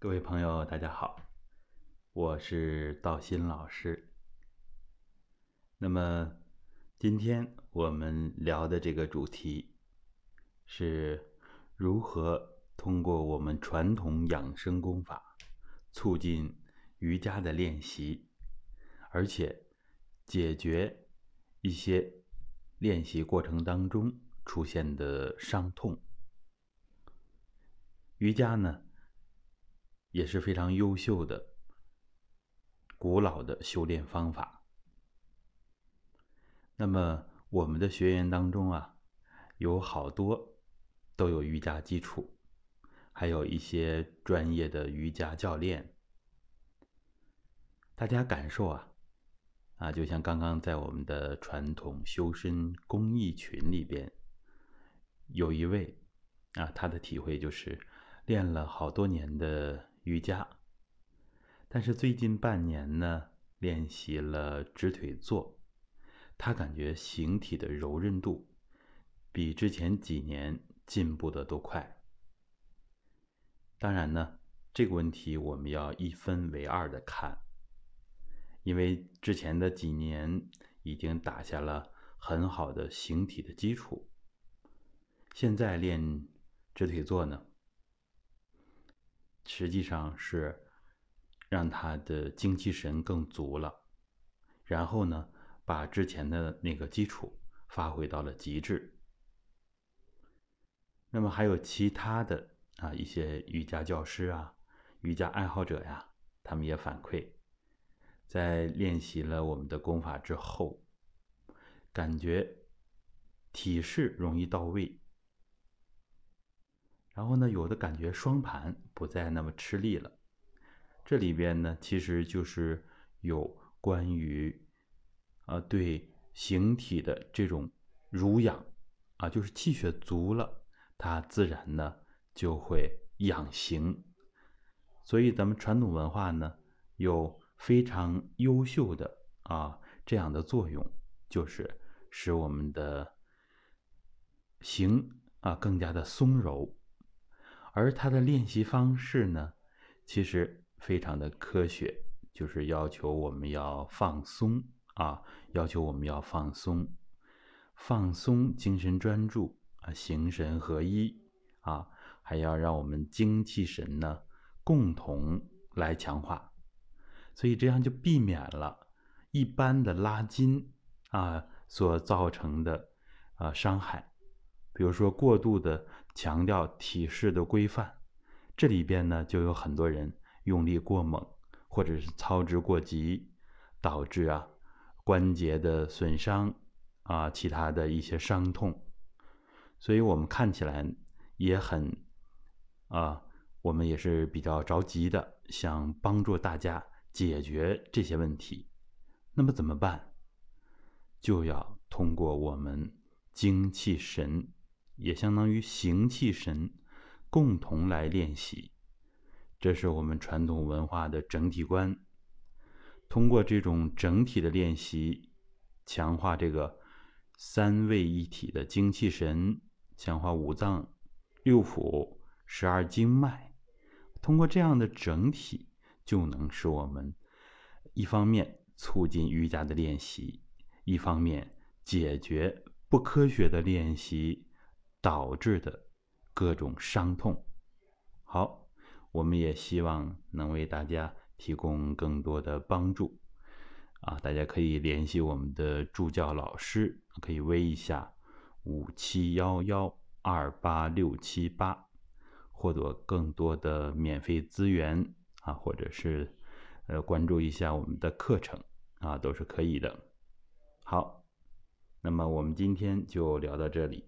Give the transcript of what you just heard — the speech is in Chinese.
各位朋友，大家好，我是道心老师。那么，今天我们聊的这个主题是如何通过我们传统养生功法，促进瑜伽的练习，而且解决一些练习过程当中出现的伤痛。瑜伽呢，也是非常优秀的、古老的修炼方法。那么，我们的学员当中啊，有好多都有瑜伽基础，还有一些专业的瑜伽教练。大家感受啊，啊，就像刚刚在我们的传统修身公益群里边，有一位啊，他的体会就是。练了好多年的瑜伽，但是最近半年呢，练习了直腿坐，他感觉形体的柔韧度比之前几年进步的都快。当然呢，这个问题我们要一分为二的看，因为之前的几年已经打下了很好的形体的基础，现在练直腿坐呢。实际上是让他的精气神更足了，然后呢，把之前的那个基础发挥到了极致。那么还有其他的啊一些瑜伽教师啊、瑜伽爱好者呀，他们也反馈，在练习了我们的功法之后，感觉体式容易到位。然后呢，有的感觉双盘不再那么吃力了。这里边呢，其实就是有关于啊对形体的这种濡养啊，就是气血足了，它自然呢就会养形。所以咱们传统文化呢有非常优秀的啊这样的作用，就是使我们的形啊更加的松柔。而他的练习方式呢，其实非常的科学，就是要求我们要放松啊，要求我们要放松，放松精神专注啊，形神合一啊，还要让我们精气神呢共同来强化，所以这样就避免了一般的拉筋啊所造成的啊伤害，比如说过度的。强调体式的规范，这里边呢就有很多人用力过猛，或者是操之过急，导致啊关节的损伤啊，其他的一些伤痛。所以我们看起来也很啊，我们也是比较着急的，想帮助大家解决这些问题。那么怎么办？就要通过我们精气神。也相当于形气神共同来练习，这是我们传统文化的整体观。通过这种整体的练习，强化这个三位一体的精气神，强化五脏六腑、十二经脉。通过这样的整体，就能使我们一方面促进瑜伽的练习，一方面解决不科学的练习。导致的各种伤痛。好，我们也希望能为大家提供更多的帮助。啊，大家可以联系我们的助教老师，可以微一下五七幺幺二八六七八，获得更多的免费资源啊，或者是呃关注一下我们的课程啊，都是可以的。好，那么我们今天就聊到这里。